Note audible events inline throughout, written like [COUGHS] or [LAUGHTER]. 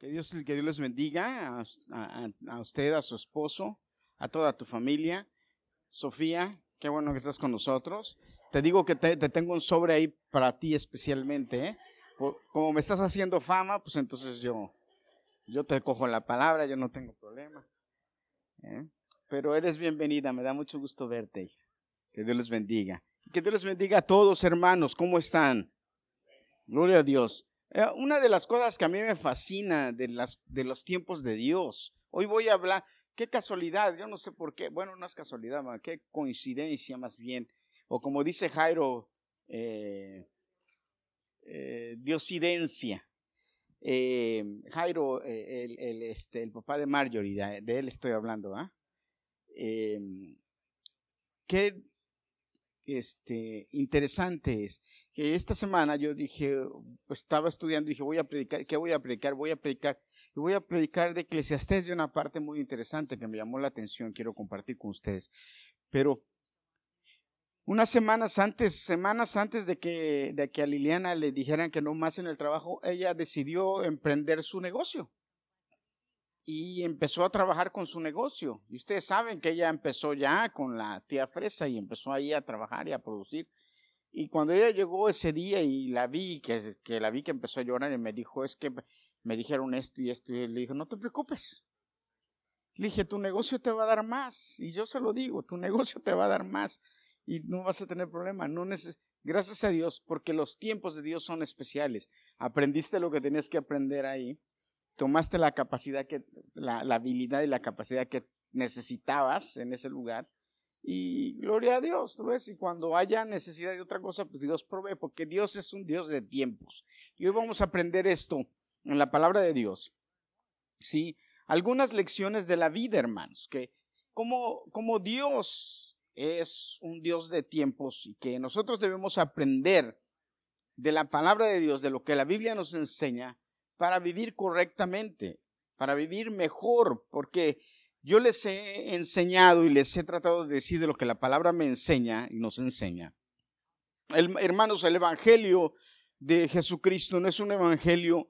Que Dios, que Dios les bendiga a, usted, a su esposo, a toda tu familia. Sofía, qué bueno que estás con nosotros. Te digo que te, tengo un sobre ahí para ti especialmente. ¿eh? como me estás haciendo fama, pues entonces yo, yo te cojo la palabra, yo no tengo problema. ¿eh? Pero eres bienvenida, me da mucho gusto verte. Que Dios les bendiga. Que Dios les bendiga a todos, hermanos. ¿Cómo están? Gloria a Dios. Eh, una de las cosas que a mí me fascina de, las, de los tiempos de Dios, hoy voy a hablar, qué casualidad, yo no sé por qué, bueno, no es casualidad, qué coincidencia más bien, o como dice Jairo, eh, eh, diosidencia. Jairo, el, este, el papá de Marjorie, de, él estoy hablando, ¿ah? qué este, interesante es esta semana yo dije, pues, estaba estudiando, dije, voy a predicar, ¿qué voy a predicar? Voy a predicar, y voy a predicar de Eclesiastés de una parte muy interesante que me llamó la atención, quiero compartir con ustedes. Pero unas semanas antes, semanas antes de que, de que a Liliana le dijeran que no más en el trabajo, ella decidió emprender su negocio y empezó a trabajar con su negocio. Y ustedes saben que ella empezó ya con la tía Fresa y empezó ahí a trabajar y a producir. Y cuando ella llegó ese día y la vi, que, que la vi que empezó a llorar y me dijo, es que me dijeron esto y esto, y le dije, no te preocupes. Le dije, tu negocio te va a dar más. Y yo se lo digo, tu negocio te va a dar más y no vas a tener problema. No neces Gracias a Dios, porque los tiempos de Dios son especiales. Aprendiste lo que tenías que aprender ahí tomaste la capacidad que, la, habilidad y la capacidad que necesitabas en ese lugar. Y gloria a Dios, ¿tú ves? Y cuando haya necesidad de otra cosa, pues Dios provee, porque Dios es un Dios de tiempos. Y hoy vamos a aprender esto en la palabra de Dios. ¿Sí? Algunas lecciones de la vida, hermanos, que como, como Dios es un Dios de tiempos y que nosotros debemos aprender de la palabra de Dios, de lo que la Biblia nos enseña, para vivir correctamente, para vivir mejor, porque yo les he enseñado y les he tratado de decir de lo que la palabra me enseña y nos enseña. El, hermanos, el Evangelio de Jesucristo no es un Evangelio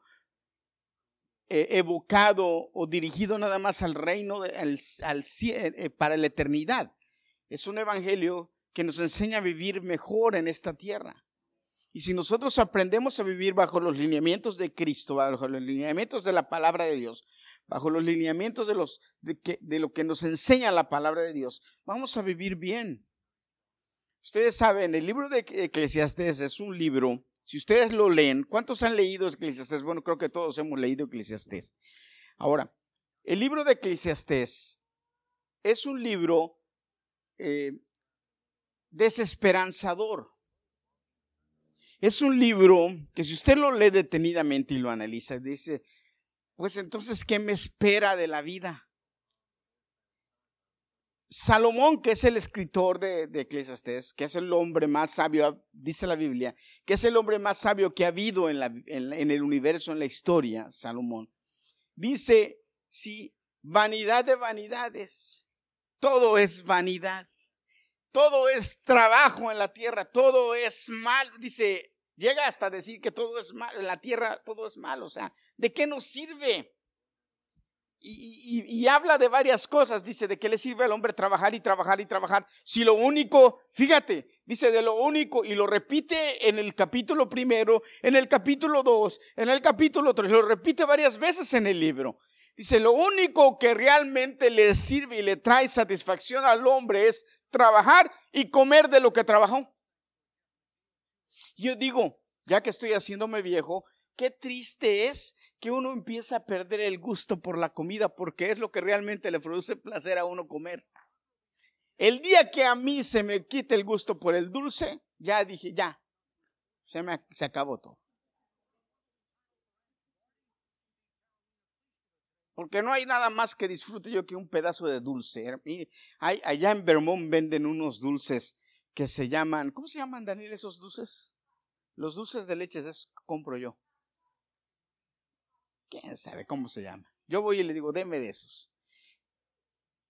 eh, evocado o dirigido nada más al reino, de, al, eh, para la eternidad. Es un Evangelio que nos enseña a vivir mejor en esta tierra. Y si nosotros aprendemos a vivir bajo los lineamientos de Cristo, bajo los lineamientos de la palabra de Dios, bajo los lineamientos de, los, de, lo que nos enseña la palabra de Dios, vamos a vivir bien. Ustedes saben, el libro de Eclesiastés es un libro, si ustedes lo leen, ¿cuántos han leído Eclesiastés? Bueno, creo que todos hemos leído Eclesiastés. Ahora, el libro de Eclesiastés es un libro eh, desesperanzador. Es un libro que si usted lo lee detenidamente y lo analiza, dice, pues entonces, ¿qué me espera de la vida? Salomón, que es el escritor de, de Eclesiastés, que es el hombre más sabio, dice la Biblia, que es el hombre más sabio que ha habido en, la, en el universo, en la historia, Salomón, dice, si vanidad de vanidades, todo es vanidad todo es trabajo en la tierra, todo es mal. Dice, llega hasta decir que todo es mal, en la tierra todo es mal. O sea, ¿de qué nos sirve? Y, habla de varias cosas, dice, ¿de qué le sirve al hombre trabajar y trabajar y trabajar? Si lo único, fíjate, dice de lo único, y lo repite en el capítulo primero, en el capítulo dos, en el capítulo tres, lo repite varias veces en el libro. Dice, lo único que realmente le sirve y le trae satisfacción al hombre es trabajar y comer de lo que trabajó. Yo digo, ya que estoy haciéndome viejo, qué triste es que uno empieza a perder el gusto por la comida porque es lo que realmente le produce placer a uno comer. El día que a mí se me quite el gusto por el dulce, ya dije, ya, se me se acabó todo. Porque no hay nada más que disfrute yo que un pedazo de dulce. allá en Vermont venden unos dulces que se llaman, ¿cómo se llaman, Daniel, esos dulces? Los dulces de leche, esos compro yo. ¿Quién sabe cómo se llama? Yo voy y le digo, deme de esos.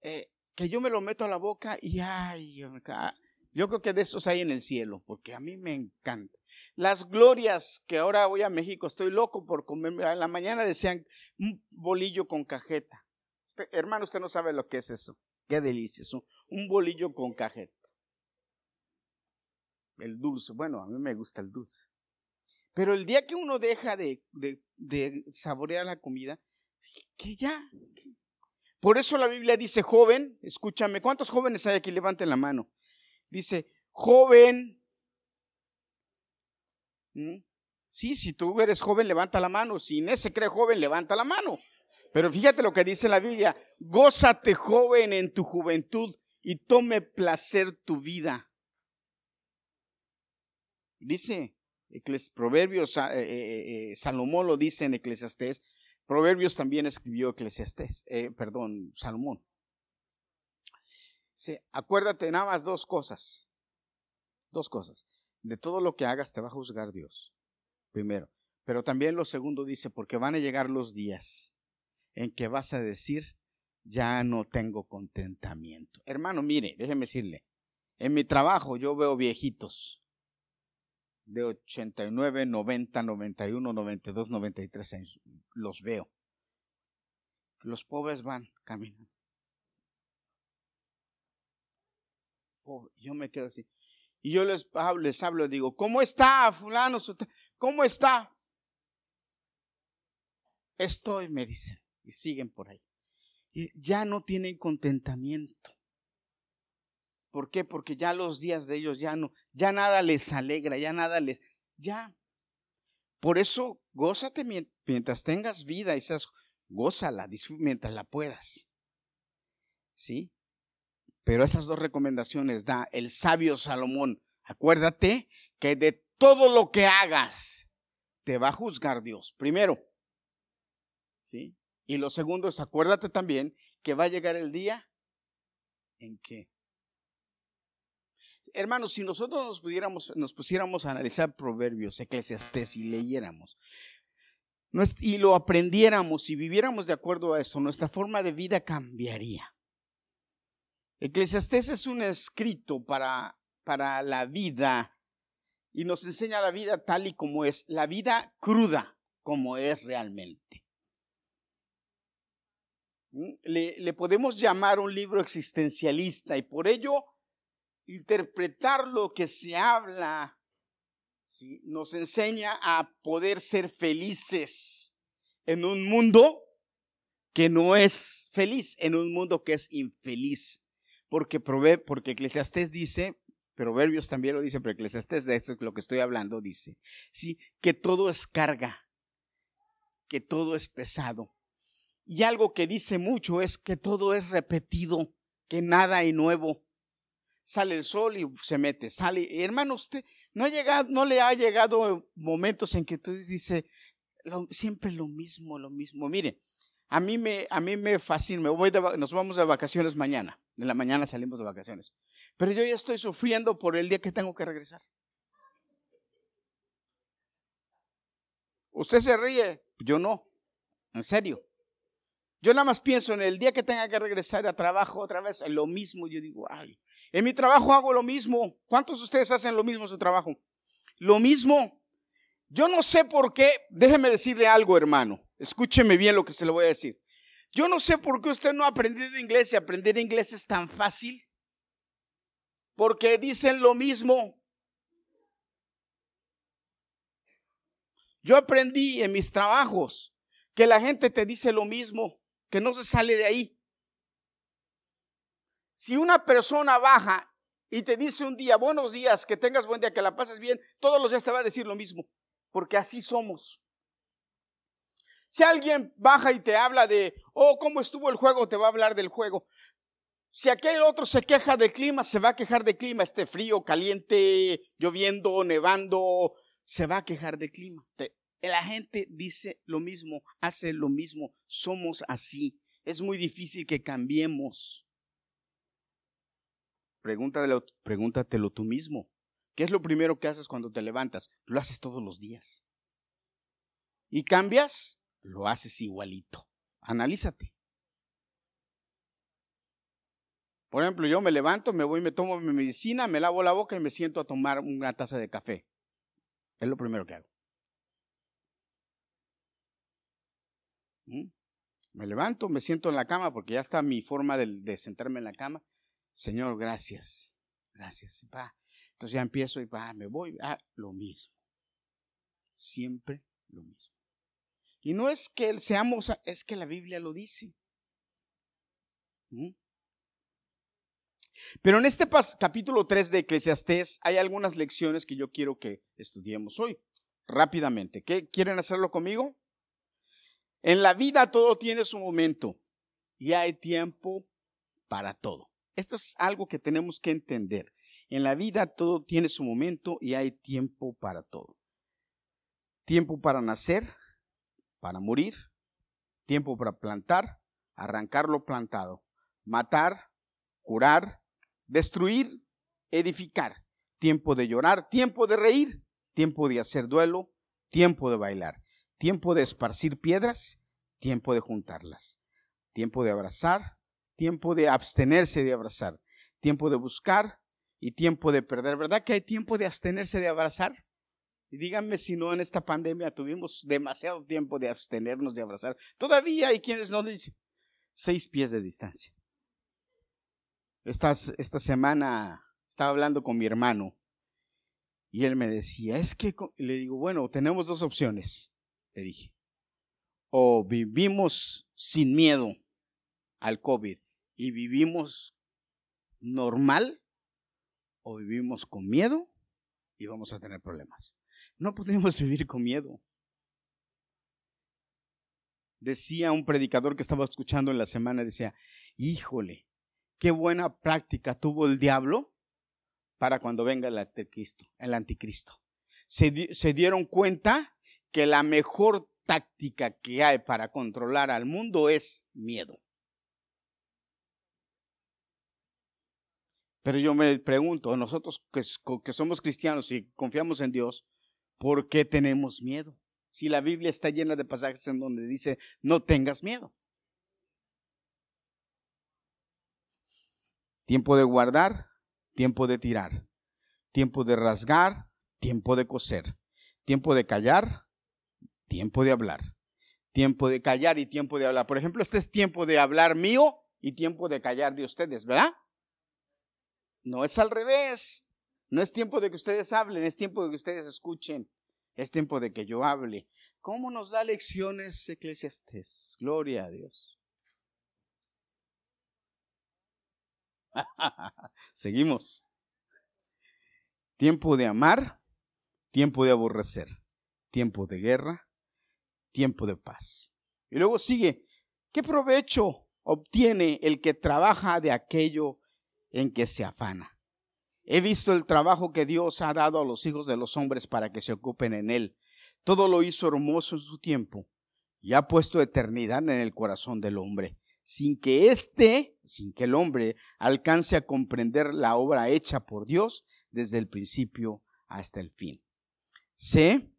Eh, que yo me lo meto a la boca y ay, Yo creo que de esos hay en el cielo, porque a mí me encanta. Las glorias que ahora voy a México, estoy loco por comer. A la mañana decían un bolillo con cajeta. hermano, usted no sabe lo que es eso. Qué delicia, un bolillo con cajeta. El dulce, bueno, a mí me gusta el dulce. Pero el día que uno deja de, de, de saborear la comida, que ya. Por eso la Biblia dice, joven, escúchame, ¿cuántos jóvenes hay aquí? Levanten la mano. Dice, joven. ¿Mm? Sí, si tú eres joven, levanta la mano. Si Inés se cree joven, levanta la mano. Pero fíjate lo que dice la Biblia. Gózate joven en tu juventud y tome placer tu vida. Dice, Proverbios, eh, eh, eh, Salomón lo dice en Eclesiastés. Proverbios también escribió Eclesiastés, perdón, Salomón. Acuérdate nada más dos cosas. Dos cosas. De todo lo que hagas te va a juzgar Dios. Primero. Pero también lo segundo dice, porque van a llegar los días en que vas a decir, ya no tengo contentamiento. Hermano, mire, déjeme decirle, en mi trabajo yo veo viejitos de 89, 90, 91, 92, 93 años. Los veo. Los pobres van caminando. yo me quedo así. Y yo les hablo, les hablo, digo, ¿cómo está fulano? ¿Cómo está? Estoy, me dicen, y siguen por ahí. Ya no tienen contentamiento. ¿Por qué? Porque ya los días de ellos ya no, ya nada les alegra, ya nada les, ya. Por eso, gózate mientras tengas vida y seas, gózala mientras la puedas. ¿Sí? Pero esas dos recomendaciones da el sabio Salomón. Acuérdate que de todo lo que hagas te va a juzgar Dios. Primero. ¿Sí? Y lo segundo es, acuérdate también que va a llegar el día en que Hermanos, si nosotros nos pudiéramos, nos pusiéramos a analizar proverbios, eclesiastés y leyéramos, y lo aprendiéramos y viviéramos de acuerdo a eso, nuestra forma de vida cambiaría. Eclesiastés es un escrito para, para la vida y nos enseña la vida tal y como es, la vida cruda como es realmente. ¿Mm? Le, le podemos llamar un libro existencialista y por ello interpretar lo que se habla nos enseña a poder ser felices en un mundo que no es feliz, en un mundo que es infeliz porque, porque Eclesiastés dice, Proverbios también lo dice, pero Eclesiastés, de eso es lo que estoy hablando, dice, sí, que todo es carga, que todo es pesado. Y algo que dice mucho es que todo es repetido, que nada hay nuevo. Sale el sol y se mete, sale. hermano, usted no, ha llegado, no le ha llegado momentos en que tú dice siempre lo mismo, lo mismo. Mire, a mí me, a mí me fascina, me voy nos vamos de vacaciones mañana. En la mañana salimos de vacaciones. Pero yo ya estoy sufriendo por el día que tengo que regresar. Usted se ríe, yo no. En serio. Yo nada más pienso en el día que tenga que regresar a trabajo otra vez, en lo mismo. Yo digo, ay, en mi trabajo hago lo mismo. ¿Cuántos de ustedes hacen lo mismo en su trabajo? Lo mismo. Yo no sé por qué, déjeme decirle algo, hermano. Escúcheme bien lo que se le voy a decir. Yo no sé por qué usted no ha aprendido inglés y aprender inglés es tan fácil. Porque dicen lo mismo. Yo aprendí en mis trabajos que la gente te dice lo mismo, que no se sale de ahí. Si una persona baja y te dice un día, buenos días, que tengas buen día, que la pases bien, todos los días te va a decir lo mismo, porque así somos. Si alguien baja y te habla de, oh, ¿cómo estuvo el juego? Te va a hablar del juego. Si aquel otro se queja de clima, se va a quejar de clima, esté frío, caliente, lloviendo, nevando, se va a quejar de clima. La gente dice lo mismo, hace lo mismo, somos así. Es muy difícil que cambiemos. Pregúntatelo, pregúntatelo tú mismo. ¿Qué es lo primero que haces cuando te levantas? Lo haces todos los días. ¿Y cambias? lo haces igualito. Analízate. Por ejemplo, yo me levanto, me voy, me tomo mi medicina, me lavo la boca y me siento a tomar una taza de café. Es lo primero que hago. Me levanto, me siento en la cama porque ya está mi forma de, sentarme en la cama. Señor, gracias. Gracias. Entonces ya empiezo y va, me voy. Ah, lo mismo. Siempre lo mismo. Y no es que seamos, es que la Biblia lo dice. Pero en este capítulo 3 de Eclesiastés hay algunas lecciones que yo quiero que estudiemos hoy, rápidamente. ¿Qué, ¿Quieren hacerlo conmigo? En la vida todo tiene su momento y hay tiempo para todo. Esto es algo que tenemos que entender. En la vida todo tiene su momento y hay tiempo para todo. Tiempo para nacer, para morir, tiempo para plantar, arrancar lo plantado, matar, curar, destruir, edificar, tiempo de llorar, tiempo de reír, tiempo de hacer duelo, tiempo de bailar, tiempo de esparcir piedras, tiempo de juntarlas, tiempo de abrazar, tiempo de abstenerse de abrazar, tiempo de buscar y tiempo de perder. ¿Verdad que hay tiempo de abstenerse de abrazar? Y díganme si no en esta pandemia tuvimos demasiado tiempo de abstenernos de abrazar. Todavía hay quienes no dicen seis pies de distancia. Esta, esta semana estaba hablando con mi hermano y él me decía, es que, le digo, bueno, tenemos dos opciones, dije. O vivimos sin miedo al COVID y vivimos normal, o vivimos con miedo y vamos a tener problemas. No podemos [LAUGHS] vivir con miedo. Decía un predicador que estaba escuchando en la semana, decía, híjole, qué buena práctica tuvo el diablo para cuando venga el anticristo. El anticristo. Se dieron cuenta que la mejor táctica que hay para controlar al mundo es miedo. Pero yo me pregunto, nosotros que, somos cristianos y confiamos en Dios, ¿Por qué tenemos miedo? Si la Biblia está llena de pasajes en donde dice, no tengas miedo. Tiempo de guardar, tiempo de tirar. Tiempo de rasgar, tiempo de coser. Tiempo de callar, tiempo de hablar. Tiempo de callar y tiempo de hablar. Por ejemplo, este es tiempo de hablar mío y tiempo de callar de ustedes, ¿verdad? No es al revés. No es tiempo de que ustedes hablen, es tiempo de que ustedes escuchen. Es tiempo de que yo hable. ¿Cómo nos da lecciones Eclesiastes? Gloria a Dios. Seguimos. Tiempo de amar, tiempo de aborrecer, tiempo de guerra, tiempo de paz. Y luego sigue, ¿qué provecho obtiene el que trabaja de aquello en que se afana? He visto el trabajo que Dios ha dado a los hijos de los hombres para que se ocupen en él. Todo lo hizo hermoso en su tiempo y ha puesto eternidad en el corazón del hombre, sin que éste, sin que el hombre alcance a comprender la obra hecha por Dios desde el principio hasta el fin. Sé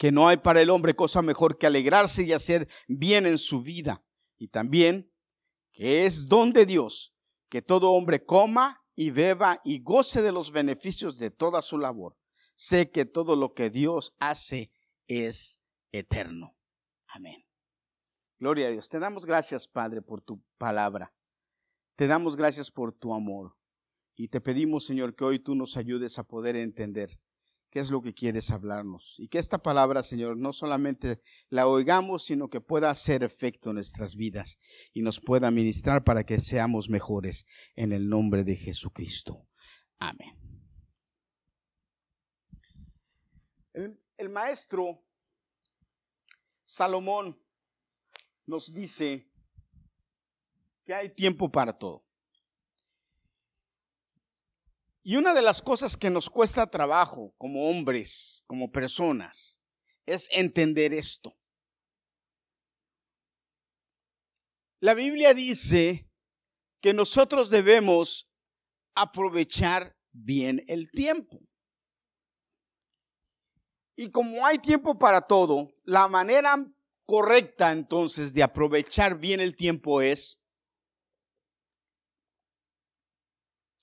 que no hay para el hombre cosa mejor que alegrarse y hacer bien en su vida, y también que es don de Dios que todo hombre coma y beba y goce de los beneficios de toda su labor. Sé que todo lo que Dios hace es eterno. Amén. Gloria a Dios. Te damos gracias, Padre, por tu palabra. Te damos gracias por tu amor. Y te pedimos, Señor, que hoy tú nos ayudes a poder entender qué es lo que quieres hablarnos. Y que esta palabra, Señor, no solamente la oigamos, sino que pueda hacer efecto en nuestras vidas y nos pueda ministrar para que seamos mejores en el nombre de Jesucristo. Amén. El, el maestro Salomón nos dice que hay tiempo para todo. Y una de las cosas que nos cuesta trabajo como hombres, como personas, es entender esto. La Biblia dice que nosotros debemos aprovechar bien el tiempo. Y como hay tiempo para todo, la manera correcta entonces de aprovechar bien el tiempo es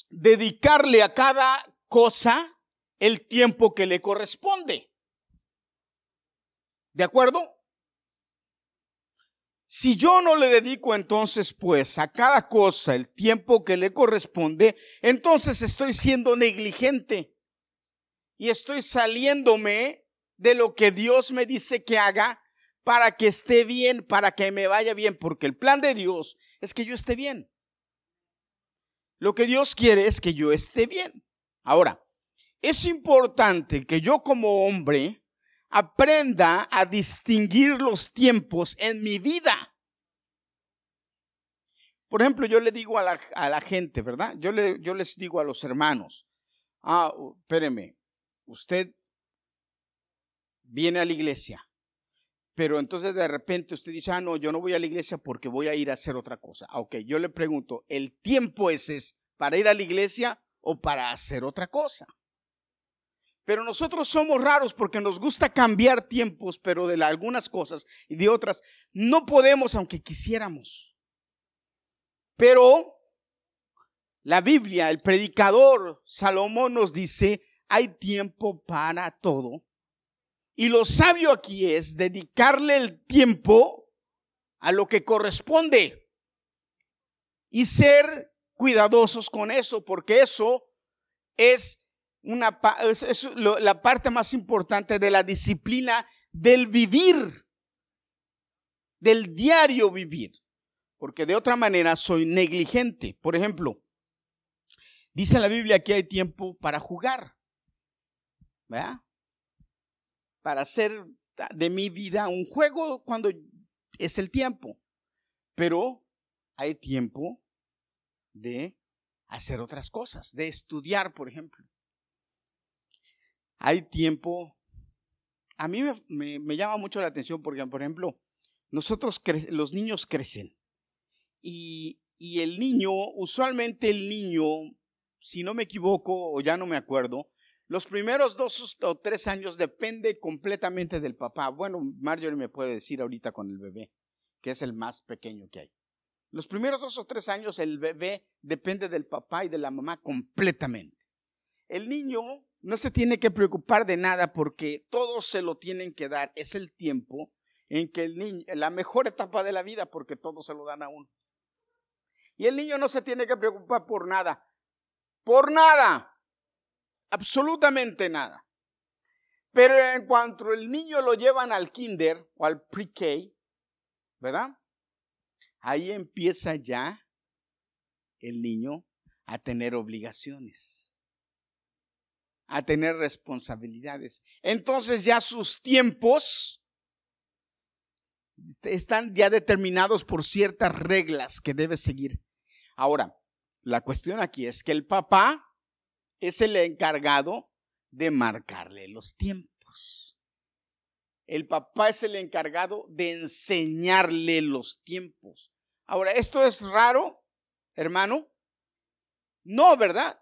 dedicarle a cada cosa el tiempo que le corresponde. ¿De acuerdo? Si yo no le dedico entonces pues a cada cosa el tiempo que le corresponde, entonces estoy siendo negligente y estoy saliéndome de lo que Dios me dice que haga para que esté bien, para que me vaya bien, porque el plan de Dios es que yo esté bien. Lo que Dios quiere es que yo esté bien. Ahora, es importante que yo como hombre aprenda a distinguir los tiempos en mi vida. Por ejemplo, yo le digo a la, gente, ¿verdad? Yo, le, yo les digo a los hermanos, ah, espéreme, usted viene a la iglesia, pero entonces de repente usted dice, ah, no, yo no voy a la iglesia porque voy a ir a hacer otra cosa. Ah, ok, yo le pregunto, ¿el tiempo ese es para ir a la iglesia o para hacer otra cosa? Pero nosotros somos raros porque nos gusta cambiar tiempos, pero de algunas cosas y de otras no podemos aunque quisiéramos. Pero la Biblia, el predicador Salomón nos dice, hay tiempo para todo. Y lo sabio aquí es dedicarle el tiempo a lo que corresponde y ser cuidadosos con eso, porque eso es una, es, la parte más importante de la disciplina del vivir, del diario vivir, porque de otra manera soy negligente. Por ejemplo, dice la Biblia que hay tiempo para jugar, ¿verdad? Para hacer de mi vida un juego cuando es el tiempo, pero hay tiempo de hacer otras cosas, de estudiar, por ejemplo hay tiempo. A mí me, llama mucho la atención porque, por ejemplo, nosotros, los niños crecen y, y el niño, usualmente el niño, si no me equivoco o ya no me acuerdo, los primeros dos o tres años depende completamente del papá. Bueno, Marjorie me puede decir ahorita con el bebé, que es el más pequeño que hay. Los primeros dos o tres años el bebé depende del papá y de la mamá completamente. El niño no se tiene que preocupar de nada porque todos se lo tienen que dar. Es el tiempo en que el niño, la mejor etapa de la vida porque todos se lo dan a uno. Y el niño no se tiene que preocupar por nada. Por nada. Absolutamente nada. Pero en cuanto el niño lo llevan al kinder o al pre-K, ¿verdad? Ahí empieza ya el niño a tener obligaciones a tener responsabilidades. Entonces ya sus tiempos están ya determinados por ciertas reglas que debe seguir. Ahora, la cuestión aquí es que el papá es el encargado de marcarle los tiempos. El papá es el encargado de enseñarle los tiempos. Ahora, ¿esto es raro, hermano? No, ¿verdad?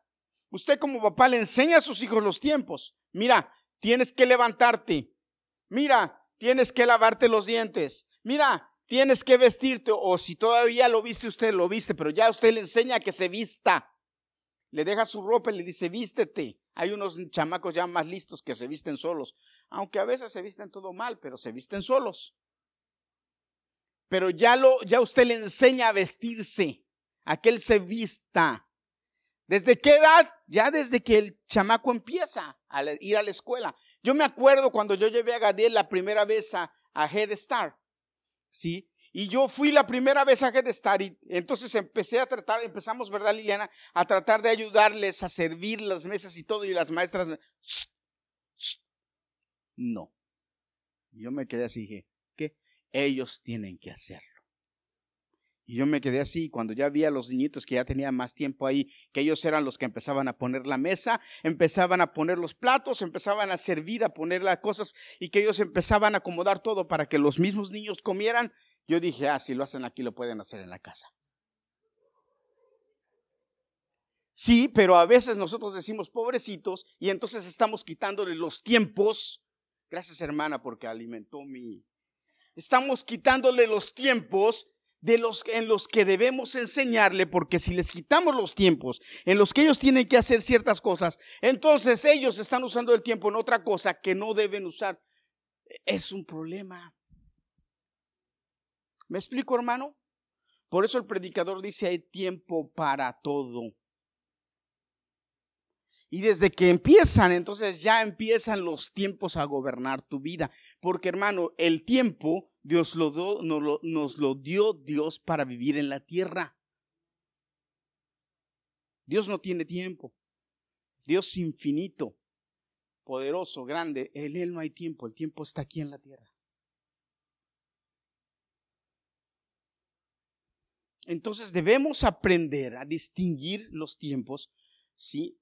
Usted como papá le enseña a sus hijos los tiempos. Mira, tienes que levantarte. Mira, tienes que lavarte los dientes. Mira, tienes que vestirte. O si todavía lo viste usted, lo viste, pero ya usted le enseña que se vista. Le deja su ropa y le dice, vístete. Hay unos chamacos ya más listos que se visten solos. Aunque a veces se visten todo mal, pero se visten solos. Pero ya, lo, ya usted le enseña a vestirse, a que él se vista. ¿Desde qué edad? Ya desde que el chamaco empieza a ir a la escuela. Yo me acuerdo cuando yo llevé a Gadiel la primera vez a, Head Start, ¿sí? Y yo fui la primera vez a Head y entonces empecé a tratar, empezamos, ¿verdad, Liliana? A tratar de ayudarles a servir las mesas y todo y las maestras, no. Yo me quedé así y dije, ¿qué? Ellos tienen que hacerlo. Y yo me quedé así, cuando ya vi a los niñitos que ya tenían más tiempo ahí, que ellos eran los que empezaban a poner la mesa, empezaban a poner los platos, empezaban a servir, a poner las cosas, y que ellos empezaban a acomodar todo para que los mismos niños comieran, yo dije, ah, si lo hacen aquí, lo pueden hacer en la casa. Sí, pero a veces nosotros decimos pobrecitos y entonces estamos quitándole los tiempos. Gracias hermana porque alimentó mi... Estamos quitándole los tiempos de los en los que debemos enseñarle, porque si les quitamos los tiempos en los que ellos tienen que hacer ciertas cosas, entonces ellos están usando el tiempo en otra cosa que no deben usar. Es un problema. ¿Me explico, hermano? Por eso el predicador dice, hay tiempo para todo. Y desde que empiezan, entonces ya empiezan los tiempos a gobernar tu vida. Porque hermano, el tiempo Dios lo nos, lo, nos lo dio Dios para vivir en la tierra. Dios no tiene tiempo. Dios infinito, poderoso, grande. En Él no hay tiempo. El tiempo está aquí en la tierra. Entonces debemos aprender a distinguir los tiempos, ¿sí?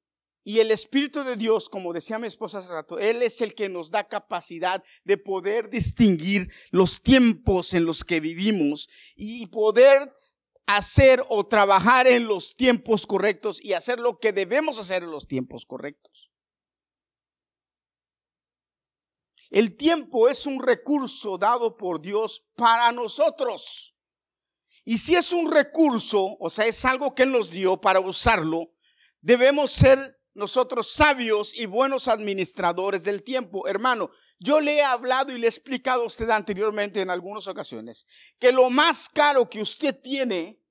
Y el Espíritu de Dios, como decía mi esposa hace rato, Él es el que nos da capacidad de poder distinguir los tiempos en los que vivimos y poder hacer o trabajar en los tiempos correctos y hacer lo que debemos hacer en los tiempos correctos. El tiempo es un recurso dado por Dios para nosotros. Y si es un recurso, o sea, es algo que Él nos dio para usarlo, debemos ser nosotros sabios y buenos administradores del tiempo. Hermano, yo le he hablado y le he explicado a usted anteriormente en algunas ocasiones que lo más caro que usted tiene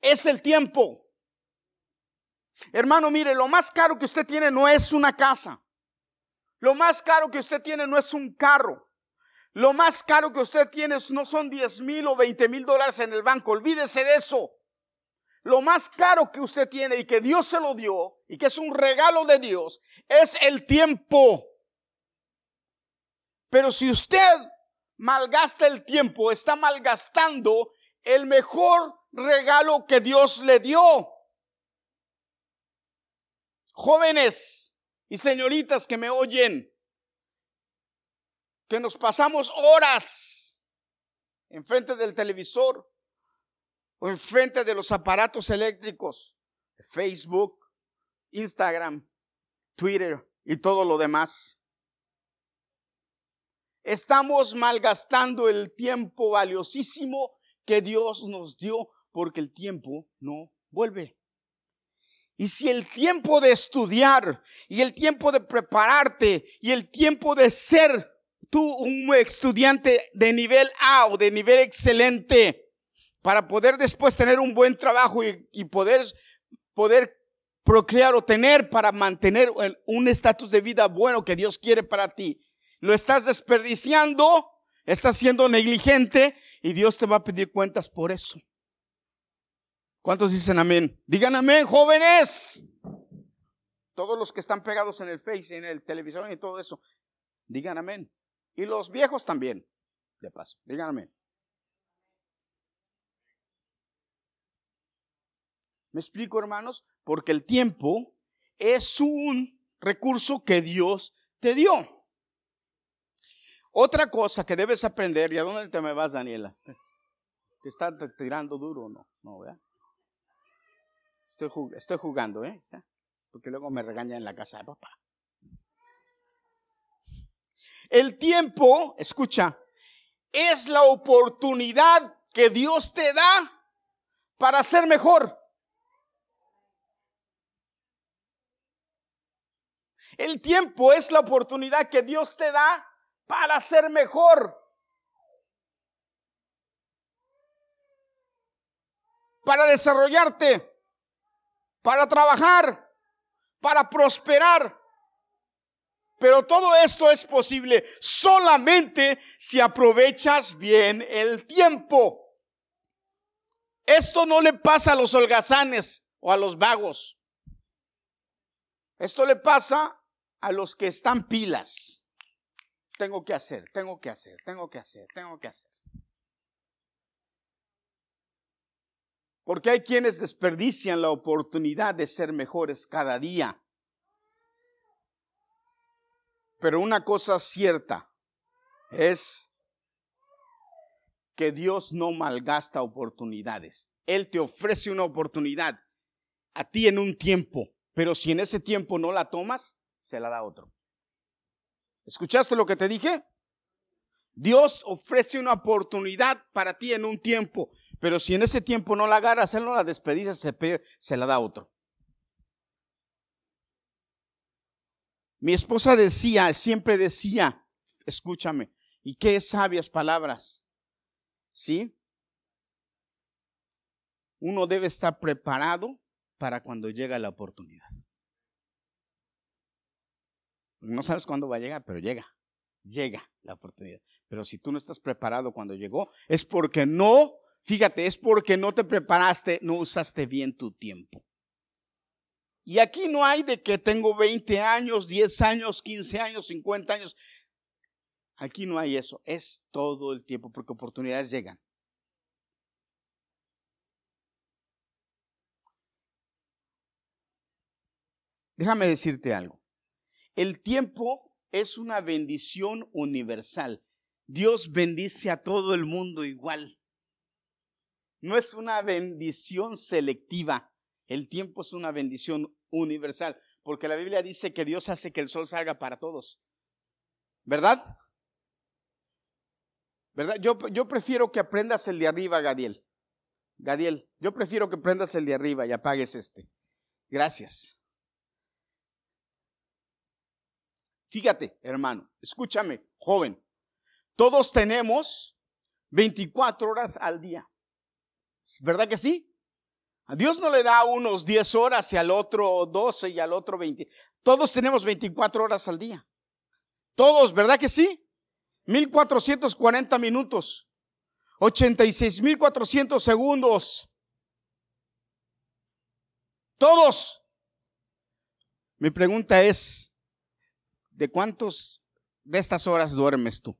es el tiempo. Hermano, mire, lo más caro que usted tiene no es una casa. Lo más caro que usted tiene no es un carro. Lo más caro que usted tiene no son 10 mil o 20 mil dólares en el banco. Olvídese de eso. Lo más caro que usted tiene y que Dios se lo dio y que es un regalo de Dios es el tiempo. Pero si usted malgasta el tiempo, está malgastando el mejor regalo que Dios le dio. Jóvenes y señoritas que me oyen, que nos pasamos horas enfrente del televisor, o enfrente de los aparatos eléctricos, Facebook, Instagram, Twitter y todo lo demás. Estamos malgastando el tiempo valiosísimo que Dios nos dio porque el tiempo no vuelve. Y si el tiempo de estudiar y el tiempo de prepararte y el tiempo de ser tú un estudiante de nivel A o de nivel excelente, para poder después tener un buen trabajo y, poder, poder procrear o tener para mantener un estatus de vida bueno que Dios quiere para ti. Lo estás desperdiciando, estás siendo negligente y Dios te va a pedir cuentas por eso. ¿Cuántos dicen amén? Digan amén, jóvenes. Todos los que están pegados en el Face, en el televisor y todo eso, digan amén. Y los viejos también, de paso, digan amén. ¿Me explico, hermanos? Porque el tiempo es un recurso que Dios te dio. Otra cosa que debes aprender, ¿y a dónde te me vas, Daniela? [LAUGHS] ¿Te está tirando duro o no? No, ¿verdad? Estoy, estoy jugando, ¿eh? Porque luego me regaña en la casa de papá. El tiempo, escucha, es la oportunidad que Dios te da para ser mejor. El tiempo es la oportunidad que Dios te da para ser mejor. Para desarrollarte, para trabajar, para prosperar. Pero todo esto es posible solamente si aprovechas bien el tiempo. Esto no le pasa a los holgazanes o a los vagos. Esto le pasa a los que están pilas. Tengo que hacer, tengo que hacer, tengo que hacer, tengo que hacer. Porque hay quienes desperdician la oportunidad de ser mejores cada día. Pero una cosa cierta es que Dios no malgasta oportunidades. Él te ofrece una oportunidad a ti en un tiempo, pero si en ese tiempo no la tomas, se la da otro. ¿Escuchaste lo que te dije? Dios ofrece una oportunidad para ti en un tiempo, pero si en ese tiempo no la agarras, Él no la despediza, se, la da otro. Mi esposa decía, siempre decía, escúchame, y qué sabias palabras, ¿sí? Uno debe estar preparado para cuando llega la oportunidad. No sabes cuándo va a llegar, pero llega, llega la oportunidad. Pero si tú no estás preparado cuando llegó, es porque no, fíjate, es porque no te preparaste, no usaste bien tu tiempo. Y aquí no hay de que tengo 20 años, 10 años, 15 años, 50 años. Aquí no hay eso. Es todo el tiempo porque oportunidades llegan. Déjame decirte algo. El tiempo es una bendición universal. Dios bendice a todo el mundo igual. No es una bendición selectiva. El tiempo es una bendición universal, porque la Biblia dice que Dios hace que el sol salga para todos. ¿Verdad? ¿Verdad? Yo, yo prefiero que aprendas el de arriba, Gadiel. Gadiel, yo prefiero que aprendas el de arriba y apagues este. Gracias. Fíjate, hermano, escúchame, joven. Todos tenemos 24 horas al día. ¿Verdad que sí? A Dios no le da unos 10 horas y al otro 12 y al otro 20. Todos tenemos 24 horas al día. Todos, ¿verdad que sí? 1440 minutos. 86.400 segundos. Todos. Mi pregunta es, ¿de cuántos de estas horas duermes tú?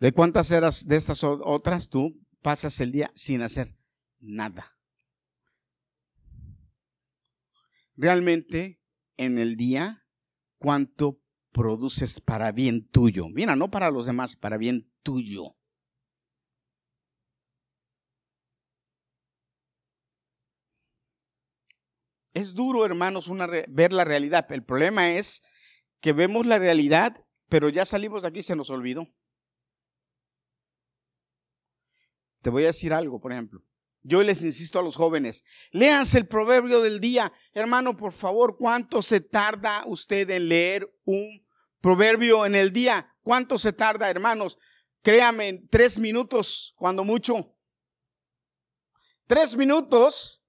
¿De cuántas horas de estas otras tú pasas el día sin hacer nada? Realmente en el día, ¿cuánto produces para bien tuyo? Mira, no para los demás, para bien tuyo. Es duro, hermanos, una ver la realidad. El problema es que vemos la realidad, pero ya salimos de aquí y se nos olvidó. Te voy a decir algo, por ejemplo. Yo les insisto a los jóvenes, léanse el proverbio del día. Hermano, por favor, ¿cuánto se tarda usted en leer un proverbio en el día? ¿Cuánto se tarda, hermanos? Créame, tres minutos, cuando mucho. Tres minutos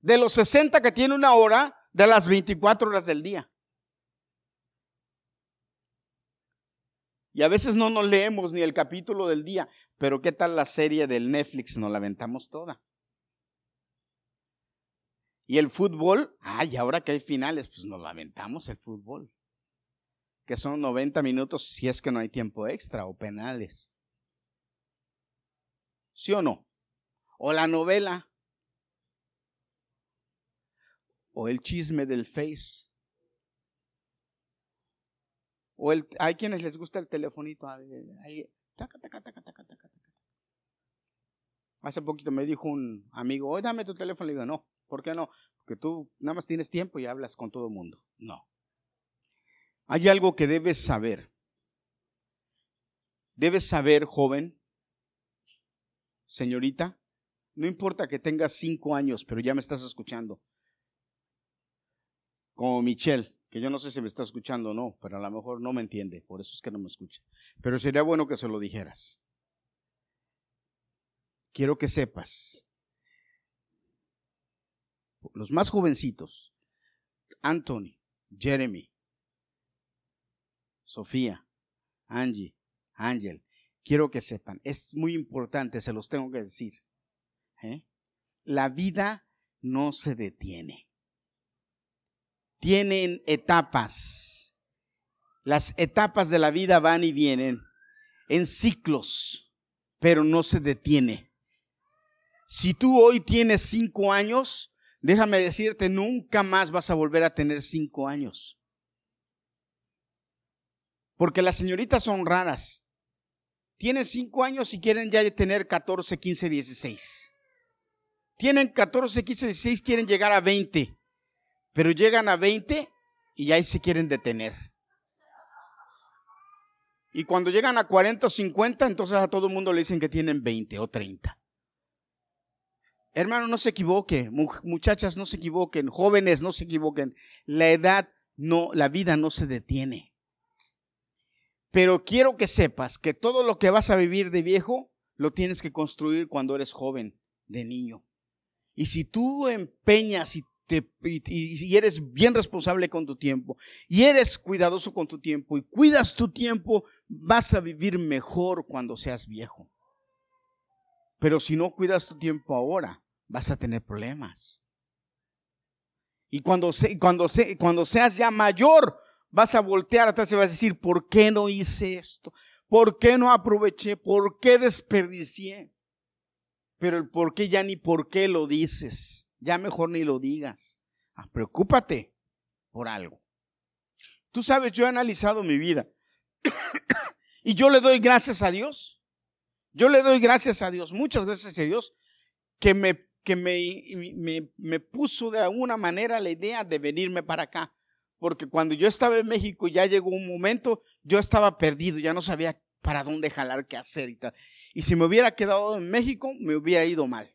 de los 60 que tiene una hora de las 24 horas del día. Y a veces no nos leemos ni el capítulo del día. Pero ¿qué tal la serie del Netflix? Nos la aventamos toda. Y el fútbol, ay, ahora que hay finales, pues nos lamentamos el fútbol. Que son 90 minutos si es que no hay tiempo extra o penales. ¿Sí o no? O la novela. O el chisme del Face. O el, hay quienes les gusta el telefonito. Hace poquito me dijo un amigo, oye, dame tu teléfono. Le digo, no, ¿por qué no? Porque tú nada más tienes tiempo y hablas con todo el mundo. No. Hay algo que debes saber. Debes saber, joven, señorita, no importa que tengas cinco años, pero ya me estás escuchando. Como Michelle, que yo no sé si me está escuchando o no, pero a lo mejor no me entiende, por eso es que no me escucha. Pero sería bueno que se lo dijeras quiero que sepas, los más jovencitos, Anthony, Jeremy, Sofía, Angie, Ángel, quiero que sepan, es muy importante, se los tengo que decir. ¿eh? La vida no se detiene. Tienen etapas. Las etapas de la vida van y vienen en ciclos, pero no se detiene. Si tú hoy tienes cinco años, déjame decirte, nunca más vas a volver a tener cinco años. Porque las señoritas son raras. Tienen cinco años y quieren ya tener 14, 15, 16. Tienen 14, 15, 16, quieren llegar a 20. Pero llegan a 20 y ahí se quieren detener. Y cuando llegan a 40 o 50, entonces a todo el mundo le dicen que tienen 20 o 30. Hermano, no se equivoque, muchachas, no se equivoquen, jóvenes, no se equivoquen. La edad no, la vida no se detiene. Pero quiero que sepas que todo lo que vas a vivir de viejo lo tienes que construir cuando eres joven, de niño. Y si tú empeñas y, y, eres bien responsable con tu tiempo, y eres cuidadoso con tu tiempo, y cuidas tu tiempo, vas a vivir mejor cuando seas viejo. Pero si no cuidas tu tiempo ahora, vas a tener problemas. Y cuando, cuando, cuando seas ya mayor, vas a voltear atrás y vas a decir, ¿por qué no hice esto? ¿Por qué no aproveché? ¿Por qué desperdicié? Pero el por qué ya ni por qué lo dices. Ya mejor ni lo digas. Ah, preocúpate por algo. Tú sabes, yo he analizado mi vida. [COUGHS] y yo le doy gracias a Dios. Yo le doy gracias a Dios, muchas gracias a Dios, que me, que me, me, me puso de alguna manera la idea de venirme para acá. Porque cuando yo estaba en México ya llegó un momento, yo estaba perdido, ya no sabía para dónde jalar, qué hacer y tal. Y si me hubiera quedado en México, me hubiera ido mal.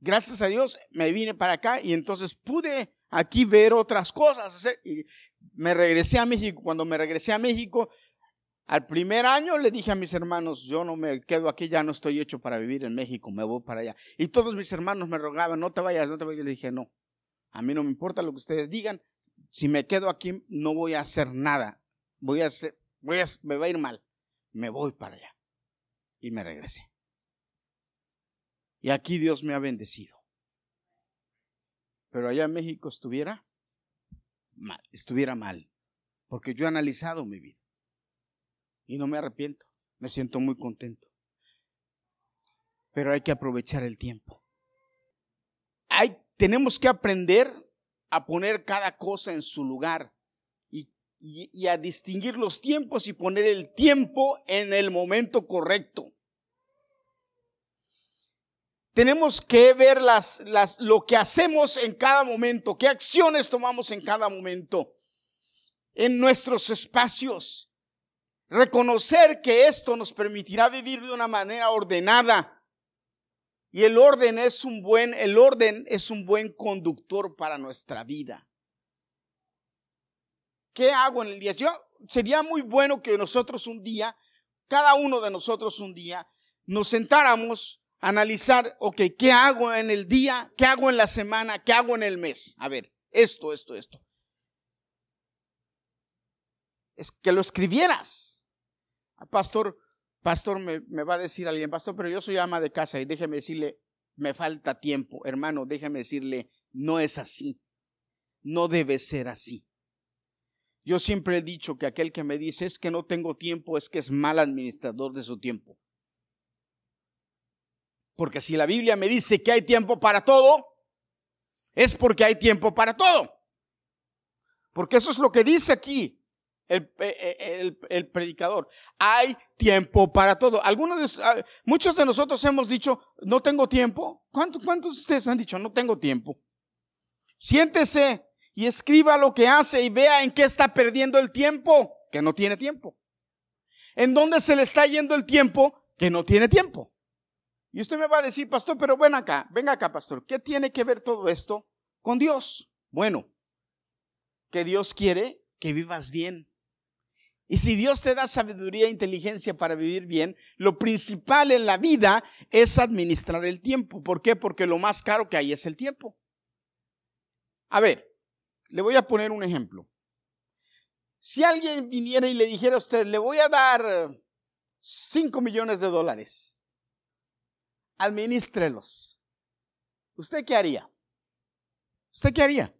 Gracias a Dios me vine para acá y entonces pude aquí ver otras cosas. Y me regresé a México. Cuando me regresé a México, al primer año le dije a mis hermanos, yo no me quedo aquí, ya no estoy hecho para vivir en México, me voy para allá. Y todos mis hermanos me rogaban, no te vayas, no te vayas. Le dije, no, a mí no me importa lo que ustedes digan. Si me quedo aquí, no voy a hacer nada. Voy a hacer, voy a, me va a ir mal me voy para allá. Y me regresé. Y aquí Dios me ha bendecido. Pero allá en México estuviera mal, estuviera mal, porque yo he analizado mi vida y no me arrepiento, me siento muy contento. Pero hay que aprovechar el tiempo. Hay, tenemos que aprender a poner cada cosa en su lugar y, a distinguir los tiempos y poner el tiempo en el momento correcto. Tenemos que ver las, lo que hacemos en cada momento, qué acciones tomamos en cada momento, en nuestros espacios. Reconocer que esto nos permitirá vivir de una manera ordenada. Y el orden es un buen, el orden es un buen conductor para nuestra vida. ¿Qué hago en el día? Sería muy bueno que nosotros un día, cada uno de nosotros un día, nos sentáramos analizar, ok, ¿qué hago en el día? ¿Qué hago en la semana? ¿Qué hago en el mes? A ver, esto, esto, esto. Es que lo escribieras. Ah, pastor, pastor, me, me va a decir alguien, pastor, pero yo soy ama de casa y déjeme decirle, me falta tiempo. Hermano, déjeme decirle, no es así. No debe ser así. Yo siempre he dicho que aquel que me dice es que no tengo tiempo es que es mal administrador de su tiempo. Porque si la Biblia me dice que hay tiempo para todo, es porque hay tiempo para todo. Porque eso es lo que dice aquí el, el, predicador. Hay tiempo para todo. Algunos de, ah, muchos de nosotros hemos dicho, no tengo tiempo. ¿Cuántos, ¿Cuántos de ustedes han dicho, no tengo tiempo? Siéntese y escriba lo que hace y vea en qué está perdiendo el tiempo, que no tiene tiempo. En dónde se le está yendo el tiempo, que no tiene tiempo. Y usted me va a decir, pastor, pero ven acá, venga acá, pastor, ¿qué tiene que ver todo esto con Dios? Bueno, que Dios quiere que vivas bien. Y si Dios te da sabiduría e inteligencia para vivir bien, lo principal en la vida es administrar el tiempo. ¿Por qué? Porque lo más caro que hay es el tiempo. A ver, le voy a poner un ejemplo. Si alguien viniera y le dijera a usted, le voy a dar 5 millones de dólares, administrelos, ¿usted qué haría? ¿Usted qué haría?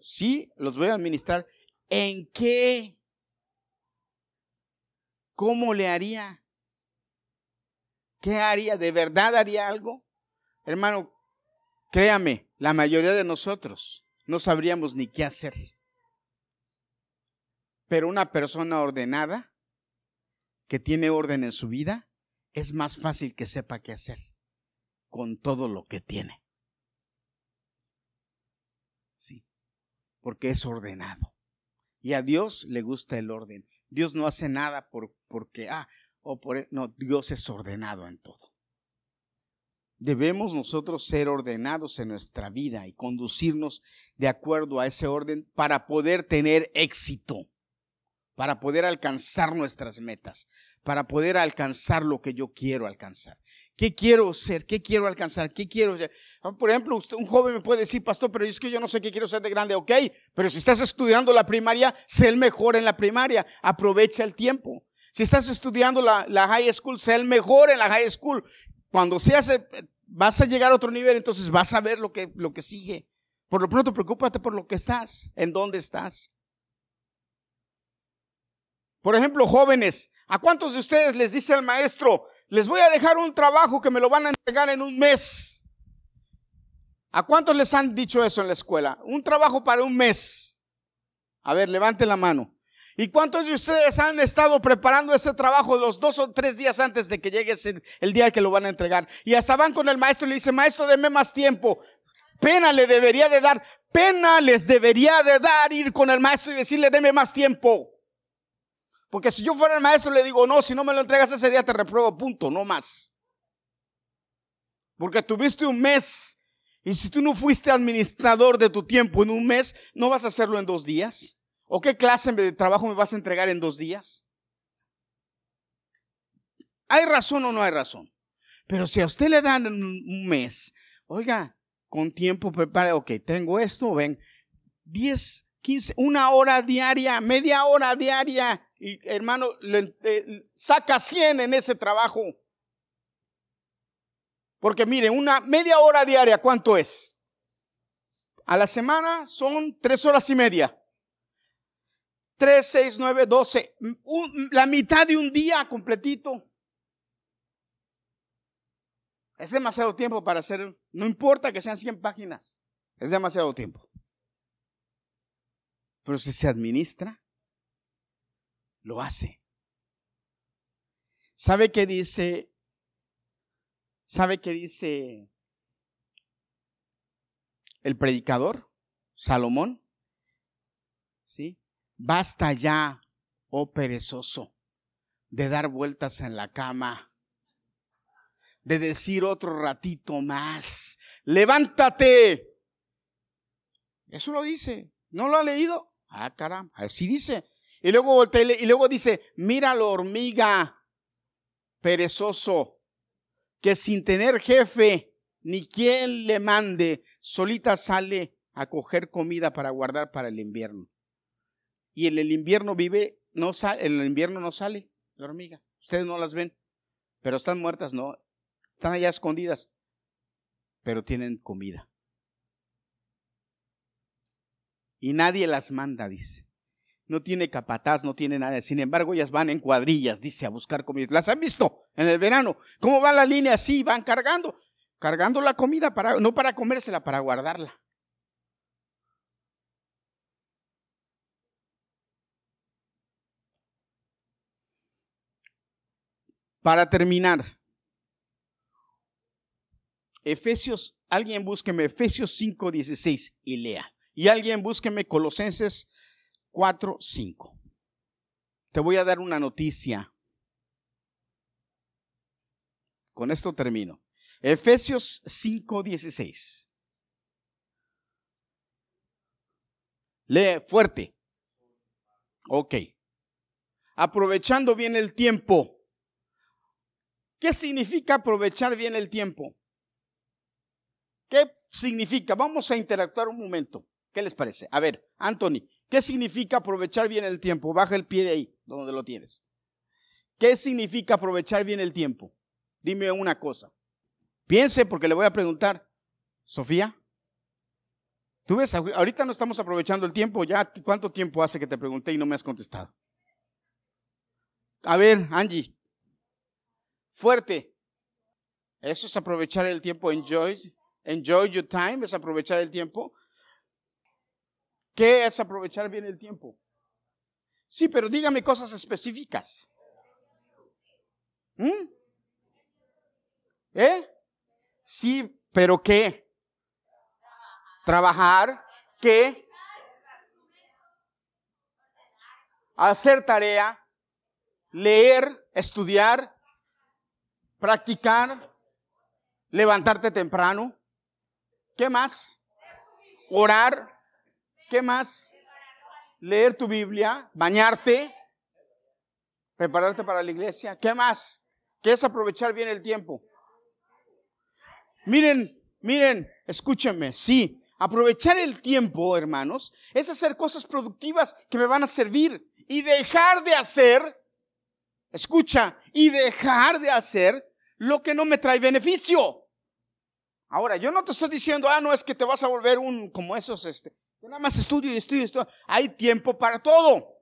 Sí, los voy a administrar. ¿En qué? ¿Cómo le haría? ¿Qué haría? ¿De verdad haría algo? Hermano, créame, la mayoría de nosotros no sabríamos ni qué hacer. Pero una persona ordenada, que tiene orden en su vida, es más fácil que sepa qué hacer con todo lo que tiene. Sí, porque es ordenado. Y a Dios le gusta el orden. Dios no hace nada por, porque, ah, o por, e, no, Dios es ordenado en todo. Debemos nosotros ser ordenados en nuestra vida y conducirnos de acuerdo a ese orden para poder tener éxito, para poder alcanzar nuestras metas, para poder alcanzar lo que yo quiero alcanzar. ¿Qué quiero ser? ¿Qué quiero alcanzar? ¿Qué quiero? Ah, por ejemplo, usted, un joven me puede decir, pastor, pero es que yo no sé qué quiero ser de grande. Ok, pero si estás estudiando la primaria, sé el mejor en la primaria. Aprovecha el tiempo. Si estás estudiando la, la high school, sé el mejor en la high school. Cuando seas, eh, vas a llegar a otro nivel, entonces vas a ver lo que, lo que sigue. Por lo pronto, preocúpate por lo que estás, en dónde estás. Por ejemplo, jóvenes, ¿a cuántos de ustedes les dice el maestro, les voy a dejar un trabajo que me lo van a entregar en un mes? ¿A cuántos les han dicho eso en la escuela? Un trabajo para un mes. A ver, levante la mano. ¿Y cuántos de ustedes han estado preparando ese trabajo los dos o tres días antes de que llegue el día que lo van a entregar? Y hasta van con el maestro y le dicen, maestro, deme más tiempo. Pena le debería de dar, pena les debería de dar ir con el maestro y decirle, deme más tiempo. Porque si yo fuera el maestro le digo, no, si no me lo entregas ese día te repruebo, punto, no más. Porque tuviste un mes y si tú no fuiste administrador de tu tiempo en un mes, no vas a hacerlo en dos días. ¿O qué clase de trabajo me vas a entregar en dos días? ¿Hay razón o no hay razón? Pero si a usted le dan un mes, oiga, con tiempo prepare, ok, tengo esto, ven, 10, 15, una hora diaria, media hora diaria, y hermano, le, eh, saca 100 en ese trabajo. Porque mire, una media hora diaria, ¿cuánto es? A la semana son tres horas y media. 3, 6, 9, 12. la mitad de un día completito. Es demasiado tiempo para hacer, no importa que sean 100 páginas, es demasiado tiempo. Pero si se administra, lo hace. ¿Sabe qué dice? ¿Sabe qué dice el predicador? Salomón. ¿Sí? Basta ya, oh perezoso, de dar vueltas en la cama, de decir otro ratito más, levántate. Eso lo dice, ¿no lo ha leído? Ah, caramba, así dice. Y luego y luego dice, mira la hormiga, perezoso, que sin tener jefe ni quien le mande, solita sale a coger comida para guardar para el invierno y en el invierno vive, no sale, en el invierno no sale la hormiga. Ustedes no las ven, pero están muertas, no. Están allá escondidas, pero tienen comida. Y nadie las manda, dice. No tiene capataz, no tiene nada. Sin embargo, ellas van en cuadrillas, dice, a buscar comida. ¿Las han visto en el verano? ¿Cómo va la línea así? Van cargando, cargando la comida para, no para comérsela, para guardarla. Para terminar, Efesios, alguien búsqueme Efesios 5:16 y lea. Y alguien búsqueme Colosenses 4:5. Te voy a dar una noticia. Con esto termino. Efesios 5:16. Lee fuerte. Ok. Aprovechando bien el tiempo ¿Qué significa aprovechar bien el tiempo? ¿Qué significa? Vamos a interactuar un momento. ¿Qué les parece? A ver, Anthony, ¿qué significa aprovechar bien el tiempo? Baja el pie de ahí, donde lo tienes. ¿Qué significa aprovechar bien el tiempo? Dime una cosa. Piense porque le voy a preguntar. Sofía, tú ves, ahorita no estamos aprovechando el tiempo. ¿Ya cuánto tiempo hace que te pregunté y no me has contestado? A ver, Angie, fuerte. Eso es aprovechar el tiempo. Enjoy, enjoy your time, es aprovechar el tiempo. ¿Qué es aprovechar bien el tiempo? Sí, pero dígame cosas específicas. ¿Mm? ¿Eh? Sí, pero ¿qué? Trabajar, que hacer tarea, leer, estudiar, practicar, levantarte temprano. ¿Qué más? Orar. ¿Qué más? Leer tu Biblia, bañarte, prepararte para la iglesia. ¿Qué más? ¿Qué es aprovechar bien el tiempo? Miren, miren, escúchenme, sí, aprovechar el tiempo, hermanos, es hacer cosas productivas que me van a servir y dejar de hacer, escucha, y dejar de hacer lo que no me trae beneficio. Ahora, yo no te estoy diciendo, ah, no, es que te vas a volver un, como esos, este, yo nada más estudio y estudio y estudio. Hay tiempo para todo.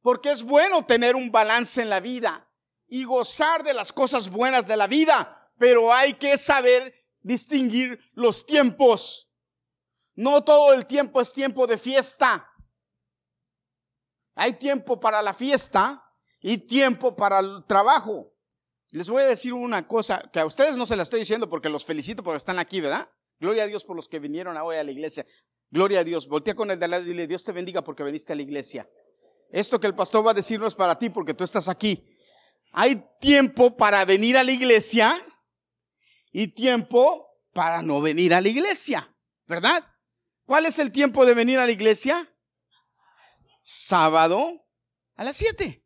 Porque es bueno tener un balance en la vida y gozar de las cosas buenas de la vida, pero hay que saber distinguir los tiempos. No todo el tiempo es tiempo de fiesta. Hay tiempo para la fiesta y tiempo para el trabajo. Les voy a decir una cosa que a ustedes no se la estoy diciendo porque los felicito porque están aquí, ¿verdad? Gloria a Dios por los que vinieron hoy a la iglesia. Gloria a Dios. Voltea con el de al lado y dile, Dios te bendiga porque viniste a la iglesia. Esto que el pastor va a decir no es para ti porque tú estás aquí. Hay tiempo para venir a la iglesia y tiempo para no venir a la iglesia, ¿verdad? ¿Cuál es el tiempo de venir a la iglesia? Sábado a las 7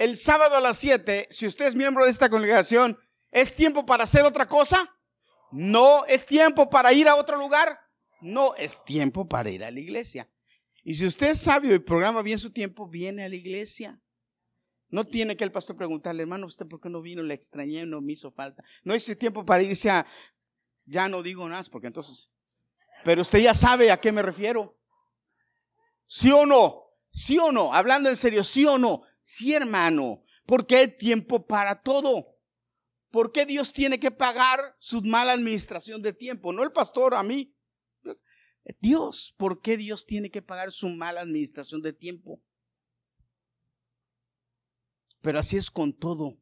el sábado a las 7, si usted es miembro de esta congregación, ¿es tiempo para hacer otra cosa? No, es tiempo para ir a otro lugar. No, es tiempo para ir a la iglesia. Y si usted es sabio y programa bien su tiempo, viene a la iglesia. No tiene que el pastor preguntarle, hermano, ¿usted por qué no vino? Le extrañé, no me hizo falta. No es tiempo para irse a, ya no digo nada, porque entonces, pero usted ya sabe a qué me refiero. ¿Sí o no? ¿Sí o no? Hablando en serio, ¿sí o no? Sí, hermano, porque hay tiempo para todo. ¿Por qué Dios tiene que pagar su mala administración de tiempo? No el pastor, a mí. Dios, ¿por qué Dios tiene que pagar su mala administración de tiempo? Pero así es con todo.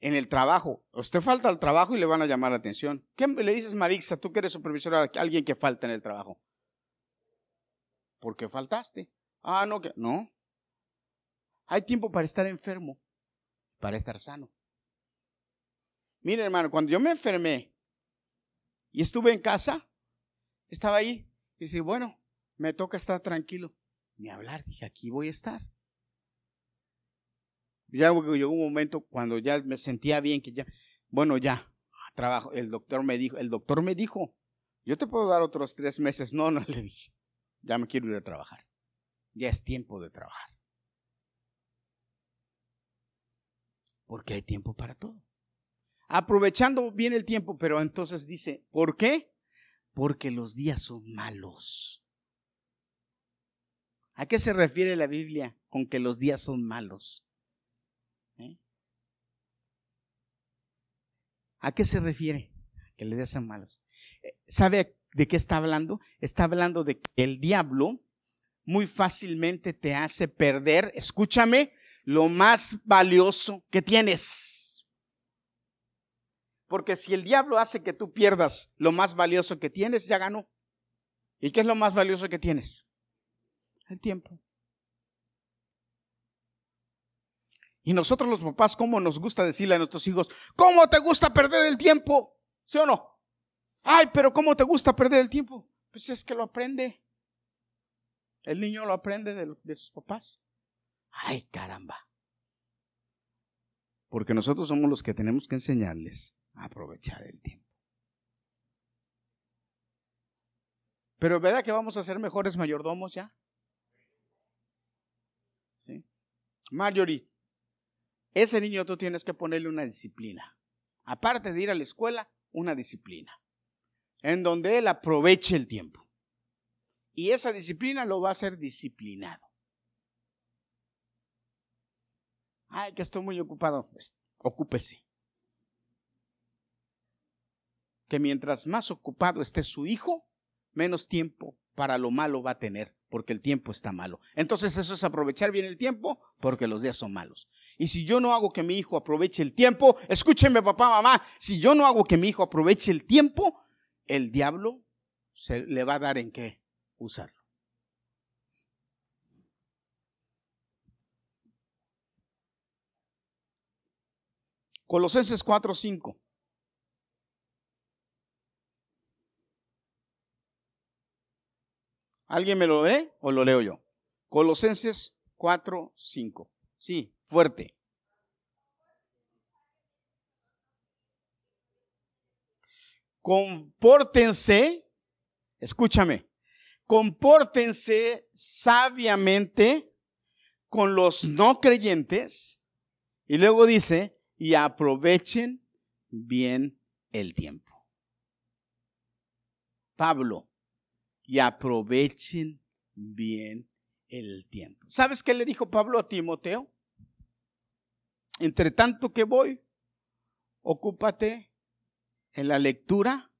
En el trabajo, usted falta al trabajo y le van a llamar la atención. ¿Qué le dices, Marixa, tú que eres supervisora, a alguien que falta en el trabajo? ¿Por qué faltaste? Ah, no, no. Hay tiempo para estar enfermo, para estar sano. Miren, hermano, cuando yo me enfermé y estuve en casa, estaba ahí y dije, bueno, me toca estar tranquilo. Ni hablar, dije, aquí voy a estar. Ya llegó un momento cuando ya me sentía bien, que ya, bueno, ya, trabajo. El doctor me dijo, el doctor me dijo, yo te puedo dar otros tres meses. No, no [LAUGHS] le dije, ya me quiero ir a trabajar. Ya es tiempo de trabajar. Porque hay tiempo para todo. Aprovechando bien el tiempo, pero entonces dice, ¿por qué? Porque los días son malos. ¿A qué se refiere la Biblia con que los días son malos? ¿Eh? ¿A qué se refiere? Que los días son malos. Eh, ¿Sabe de qué está hablando? Está hablando de que el diablo muy fácilmente te hace perder, escúchame, lo más valioso que tienes. Porque si el diablo hace que tú pierdas lo más valioso que tienes, ya ganó. ¿Y qué es lo más valioso que tienes? El tiempo. Y nosotros los papás, ¿cómo nos gusta decirle a nuestros hijos, ¿cómo te gusta perder el tiempo? ¿Sí o no? Ay, pero ¿cómo te gusta perder el tiempo? Pues es que lo aprende. El niño lo aprende de, de sus papás. Ay, caramba. Porque nosotros somos los que tenemos que enseñarles aprovechar el tiempo. Pero ¿verdad que vamos a ser mejores mayordomos ya? ¿Sí? Marjorie, ese niño tú tienes que ponerle una disciplina. Aparte de ir a la escuela, una disciplina. En donde él aproveche el tiempo. Y esa disciplina lo va a hacer disciplinado. Ay, que estoy muy ocupado. Ocúpese. Que mientras más ocupado esté su hijo, menos tiempo para lo malo va a tener, porque el tiempo está malo. Entonces eso es aprovechar bien el tiempo, porque los días son malos. Y si yo no hago que mi hijo aproveche el tiempo, escúchenme papá, mamá, si yo no hago que mi hijo aproveche el tiempo, el diablo se le va a dar en qué usarlo. Colosenses 4, ¿Alguien me lo lee o lo leo yo? Colosenses 4, 5. Sí, fuerte. Compórtense, escúchame, compórtense sabiamente con los no creyentes. Y luego dice, y aprovechen bien el tiempo. Pablo, y aprovechen bien el tiempo. ¿Sabes qué le dijo Pablo a Timoteo? Entre tanto que voy, ocúpate en la lectura,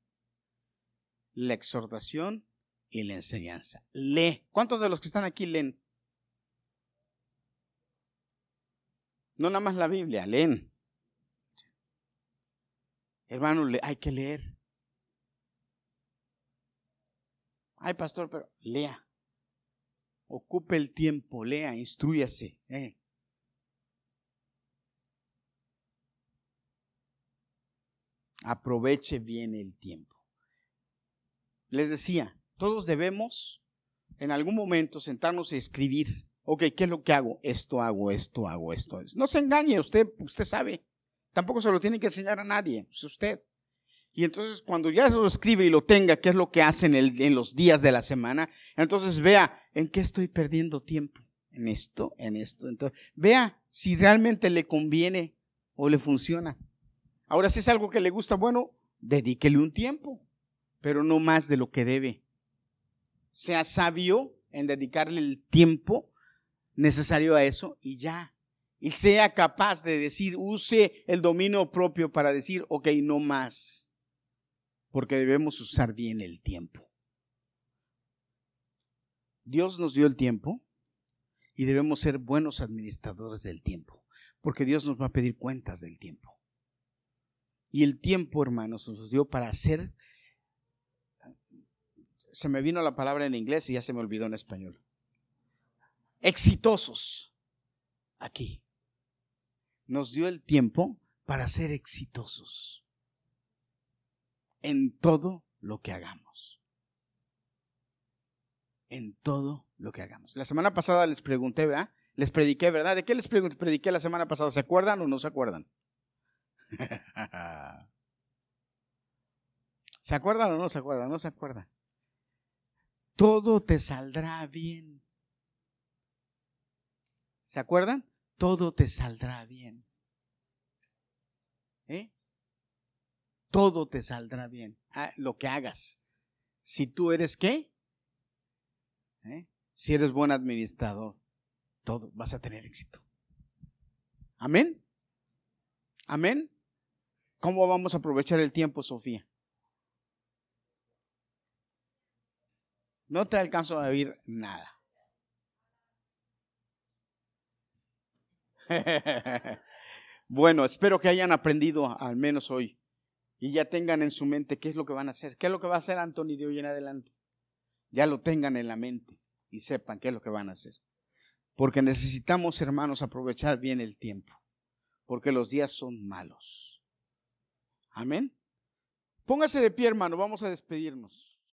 la exhortación y la enseñanza. Lee. ¿Cuántos de los que están aquí leen? No nada más la Biblia, leen. Hermano, hay que leer. Ay, pastor, pero lea. Ocupe el tiempo, lea, instruyase. Eh. Aproveche bien el tiempo. Les decía, todos debemos en algún momento sentarnos y escribir. Ok, ¿qué es lo que hago? Esto hago, esto hago, esto. No se engañe, usted, usted sabe. Tampoco se lo tiene que enseñar a nadie, es usted. Y entonces cuando ya se lo escribe y lo tenga, qué es lo que hace en, en los días de la semana, entonces vea en qué estoy perdiendo tiempo. En esto, en esto. Entonces, vea si realmente le conviene o le funciona. Ahora, si es algo que le gusta, bueno, dedíquele un tiempo, pero no más de lo que debe. Sea sabio en dedicarle el tiempo necesario a eso y ya y sea capaz de decir, use el dominio propio para decir, ok, no más, porque debemos usar bien el tiempo. Dios nos dio el tiempo y debemos ser buenos administradores del tiempo, porque Dios nos va a pedir cuentas del tiempo. Y el tiempo, hermanos, nos dio para hacer, se me vino la palabra en inglés y ya se me olvidó en español, exitosos aquí nos dio el tiempo para ser exitosos en todo lo que hagamos. En todo lo que hagamos. La semana pasada les pregunté, ¿verdad? Les prediqué, ¿verdad? ¿De qué les prediqué la semana pasada? ¿Se acuerdan o no se acuerdan? [LAUGHS] ¿Se acuerdan o no se acuerdan? No se acuerdan. Todo te saldrá bien. ¿Se acuerdan? todo te saldrá bien. ¿Eh? Todo te saldrá bien. Ah, lo que hagas. Si tú eres qué? ¿Eh? Si eres buen administrador, todo vas a tener éxito. Amén. Amén. ¿Cómo vamos a aprovechar el tiempo, Sofía? No te alcanzo a oír nada. [LAUGHS] bueno, espero que hayan aprendido al menos hoy y ya tengan en su mente qué es lo que van a hacer, qué es lo que va a hacer Anthony de hoy en adelante. Ya lo tengan en la mente y sepan qué es lo que van a hacer. Porque necesitamos, hermanos, aprovechar bien el tiempo, porque los días son malos. Amén. Póngase de pie, hermano, vamos a despedirnos.